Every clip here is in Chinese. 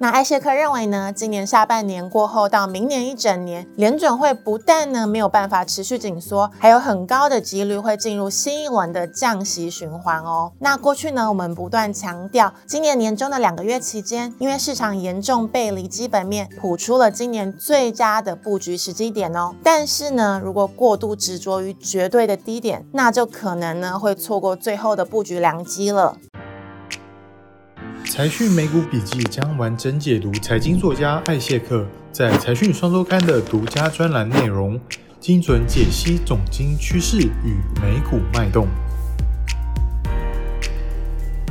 那艾谢克认为呢，今年下半年过后到明年一整年，联准会不但呢没有办法持续紧缩，还有很高的几率会进入新一轮的降息循环哦。那过去呢，我们不断强调，今年年中的两个月期间，因为市场严重背离基本面，谱出了今年最佳的布局时机点哦。但是呢，如果过度执着于绝对的低点，那就可能呢会错过最后的布局良机了。财讯美股笔记将完整解读财经作家艾谢克在财讯双周刊的独家专栏内容，精准解析总经趋势与美股脉动。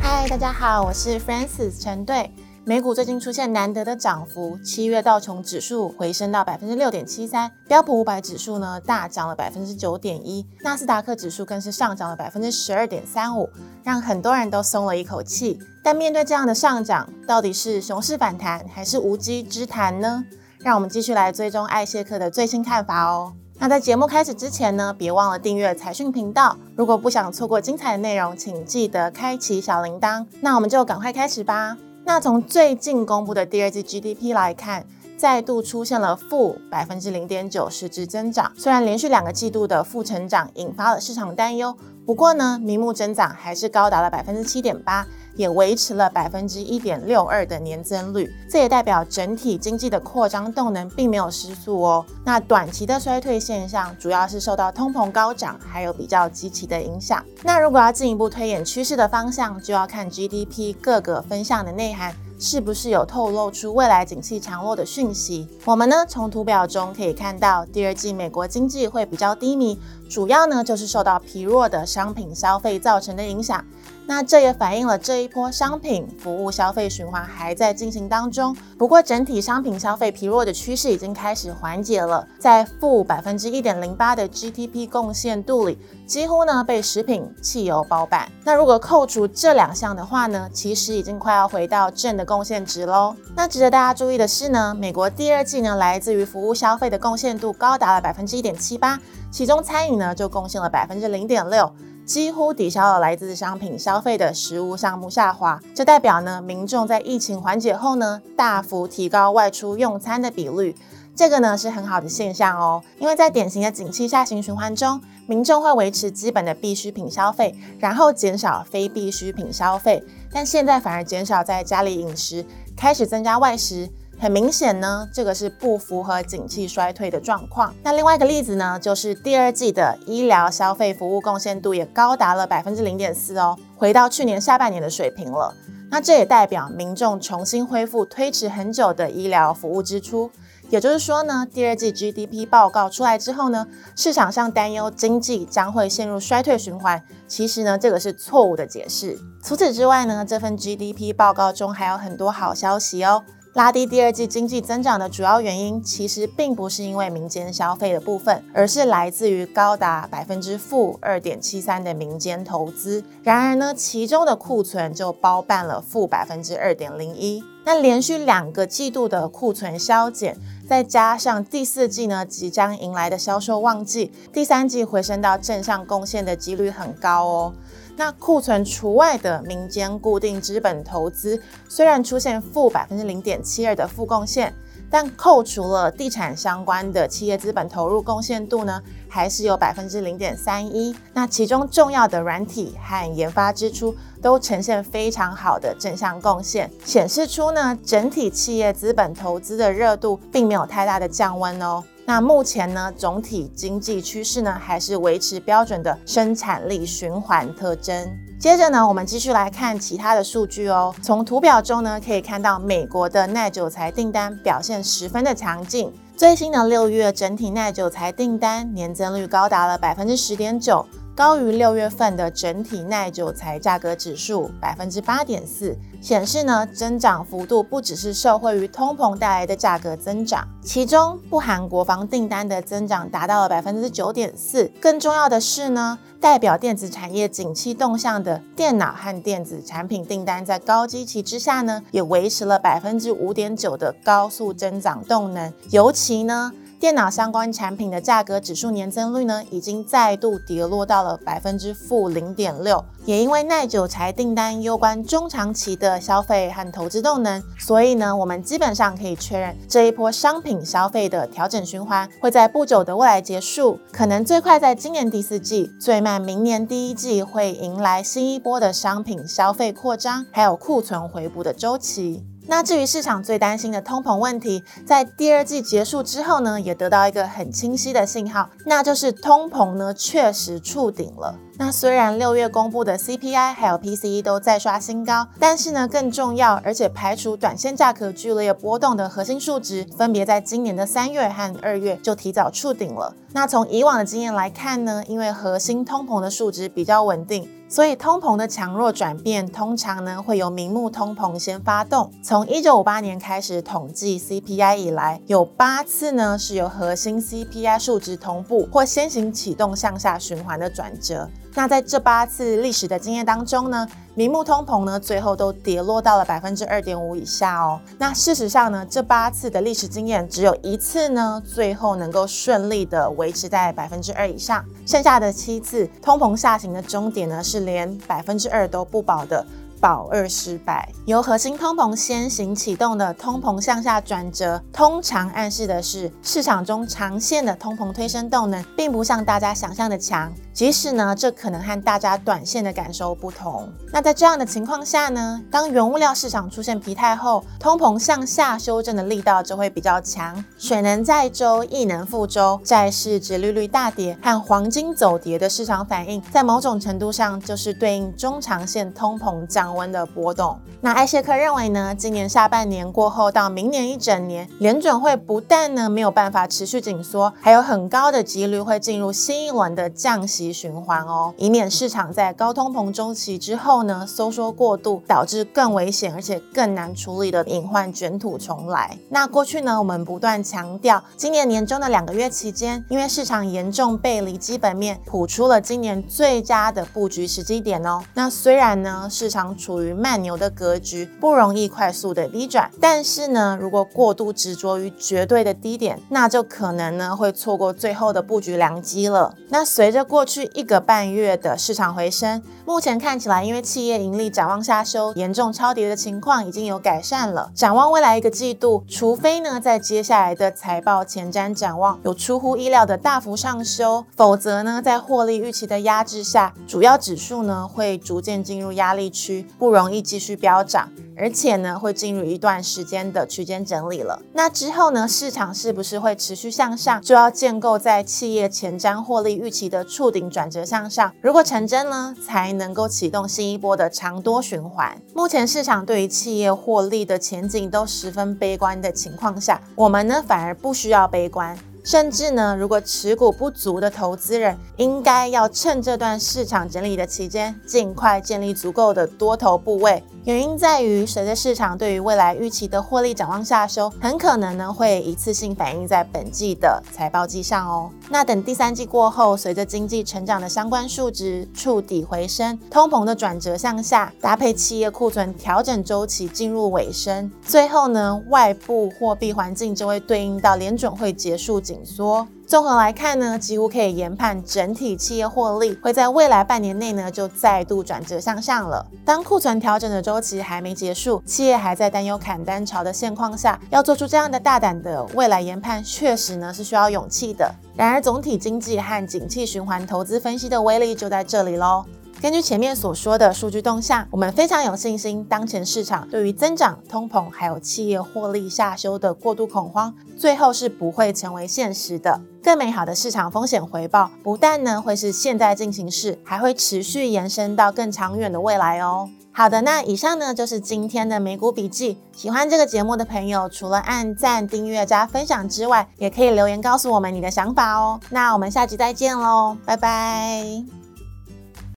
嗨，大家好，我是 Francis 陈队。美股最近出现难得的涨幅，七月道琼指数回升到百分之六点七三，标普五百指数呢大涨了百分之九点一，纳斯达克指数更是上涨了百分之十二点三五，让很多人都松了一口气。但面对这样的上涨，到底是熊市反弹还是无稽之谈呢？让我们继续来追踪艾谢克的最新看法哦。那在节目开始之前呢，别忘了订阅财讯频道。如果不想错过精彩的内容，请记得开启小铃铛。那我们就赶快开始吧。那从最近公布的第二季 GDP 来看，再度出现了负百分之零点九实质增长。虽然连续两个季度的负成长引发了市场担忧，不过呢，名目增长还是高达了百分之七点八。也维持了百分之一点六二的年增率，这也代表整体经济的扩张动能并没有失速哦。那短期的衰退现象主要是受到通膨高涨，还有比较积极的影响。那如果要进一步推演趋势的方向，就要看 GDP 各个分项的内涵是不是有透露出未来景气强弱的讯息。我们呢从图表中可以看到，第二季美国经济会比较低迷，主要呢就是受到疲弱的商品消费造成的影响。那这也反映了这一波商品服务消费循环还在进行当中。不过，整体商品消费疲弱的趋势已经开始缓解了，在负百分之一点零八的 GDP 贡献度里，几乎呢被食品、汽油包办。那如果扣除这两项的话呢，其实已经快要回到正的贡献值喽。那值得大家注意的是呢，美国第二季呢来自于服务消费的贡献度高达了百分之一点七八，其中餐饮呢就贡献了百分之零点六。几乎抵消了来自商品消费的实物项目下滑，这代表呢，民众在疫情缓解后呢，大幅提高外出用餐的比率，这个呢是很好的现象哦。因为在典型的景气下行循环中，民众会维持基本的必需品消费，然后减少非必需品消费，但现在反而减少在家里饮食，开始增加外食。很明显呢，这个是不符合景气衰退的状况。那另外一个例子呢，就是第二季的医疗消费服务贡献度也高达了百分之零点四哦，回到去年下半年的水平了。那这也代表民众重新恢复推迟很久的医疗服务支出。也就是说呢，第二季 GDP 报告出来之后呢，市场上担忧经济将会陷入衰退循环，其实呢，这个是错误的解释。除此之外呢，这份 GDP 报告中还有很多好消息哦。拉低第二季经济增长的主要原因，其实并不是因为民间消费的部分，而是来自于高达百分之负二点七三的民间投资。然而呢，其中的库存就包办了负百分之二点零一。那连续两个季度的库存消减，再加上第四季呢即将迎来的销售旺季，第三季回升到正向贡献的几率很高哦。那库存除外的民间固定资本投资虽然出现负百分之零点七二的负贡献，但扣除了地产相关的企业资本投入贡献度呢，还是有百分之零点三一。那其中重要的软体和研发支出都呈现非常好的正向贡献，显示出呢整体企业资本投资的热度并没有太大的降温哦。那目前呢，总体经济趋势呢，还是维持标准的生产力循环特征。接着呢，我们继续来看其他的数据哦。从图表中呢，可以看到美国的耐久材订单表现十分的强劲。最新的六月整体耐久材订单年增率高达了百分之十点九。高于六月份的整体耐久材价格指数百分之八点四，显示呢增长幅度不只是受惠于通膨带来的价格增长，其中不含国防订单的增长达到了百分之九点四。更重要的是呢。代表电子产业景气动向的电脑和电子产品订单，在高基期之下呢，也维持了百分之五点九的高速增长动能。尤其呢，电脑相关产品的价格指数年增率呢，已经再度跌落到了百分之负零点六。也因为耐久材订单攸关中长期的消费和投资动能，所以呢，我们基本上可以确认这一波商品消费的调整循环会在不久的未来结束，可能最快在今年第四季，最慢明年第一季会迎来新一波的商品消费扩张，还有库存回补的周期。那至于市场最担心的通膨问题，在第二季结束之后呢，也得到一个很清晰的信号，那就是通膨呢确实触顶了。那虽然六月公布的 CPI 还有 PCE 都在刷新高，但是呢，更重要而且排除短线价格剧烈波动的核心数值，分别在今年的三月和二月就提早触顶了。那从以往的经验来看呢，因为核心通膨的数值比较稳定，所以通膨的强弱转变通常呢会由明目通膨先发动。从一九五八年开始统计 CPI 以来，有八次呢是由核心 CPI 数值同步或先行启动向下循环的转折。那在这八次历史的经验当中呢，明目通膨呢最后都跌落到了百分之二点五以下哦。那事实上呢，这八次的历史经验只有一次呢，最后能够顺利的维持在百分之二以上，剩下的七次通膨下行的终点呢是连百分之二都不保的。保二失败，由核心通膨先行启动的通膨向下转折，通常暗示的是市场中长线的通膨推升动能，并不像大家想象的强。即使呢，这可能和大家短线的感受不同。那在这样的情况下呢，当原物料市场出现疲态后，通膨向下修正的力道就会比较强。水能载舟，亦能覆舟。债市殖利率大跌和黄金走跌的市场反应，在某种程度上就是对应中长线通膨降温的波动。那艾谢克认为呢，今年下半年过后到明年一整年，联准会不但呢没有办法持续紧缩，还有很高的几率会进入新一轮的降息。循环哦，以免市场在高通膨周期之后呢收缩过度，导致更危险而且更难处理的隐患卷土重来。那过去呢，我们不断强调，今年年中的两个月期间，因为市场严重背离基本面，谱出了今年最佳的布局时机点哦。那虽然呢，市场处于慢牛的格局，不容易快速的低转，但是呢，如果过度执着于绝对的低点，那就可能呢会错过最后的布局良机了。那随着过去。一个半月的市场回升，目前看起来，因为企业盈利展望下修，严重超跌的情况已经有改善了。展望未来一个季度，除非呢在接下来的财报前瞻展望有出乎意料的大幅上修，否则呢在获利预期的压制下，主要指数呢会逐渐进入压力区不容易继续飙涨。而且呢，会进入一段时间的区间整理了。那之后呢，市场是不是会持续向上，就要建构在企业前瞻获利预期的触顶转折向上。如果成真呢，才能够启动新一波的长多循环。目前市场对于企业获利的前景都十分悲观的情况下，我们呢反而不需要悲观。甚至呢，如果持股不足的投资人，应该要趁这段市场整理的期间，尽快建立足够的多头部位。原因在于，随着市场对于未来预期的获利展望下修，很可能呢会一次性反映在本季的财报季上哦。那等第三季过后，随着经济成长的相关数值触底回升，通膨的转折向下，搭配企业库存调整周期进入尾声，最后呢，外部货币环境就会对应到联准会结束紧缩。综合来看呢，几乎可以研判整体企业获利会在未来半年内呢就再度转折向上了。当库存调整的周期还没结束，企业还在担忧砍单潮的现况下，要做出这样的大胆的未来研判，确实呢是需要勇气的。然而，总体经济和景气循环投资分析的威力就在这里喽。根据前面所说的数据动向，我们非常有信心，当前市场对于增长、通膨还有企业获利下修的过度恐慌，最后是不会成为现实的。更美好的市场风险回报，不但呢会是现在进行式，还会持续延伸到更长远的未来哦。好的，那以上呢就是今天的美股笔记。喜欢这个节目的朋友，除了按赞、订阅加分享之外，也可以留言告诉我们你的想法哦。那我们下集再见喽，拜拜。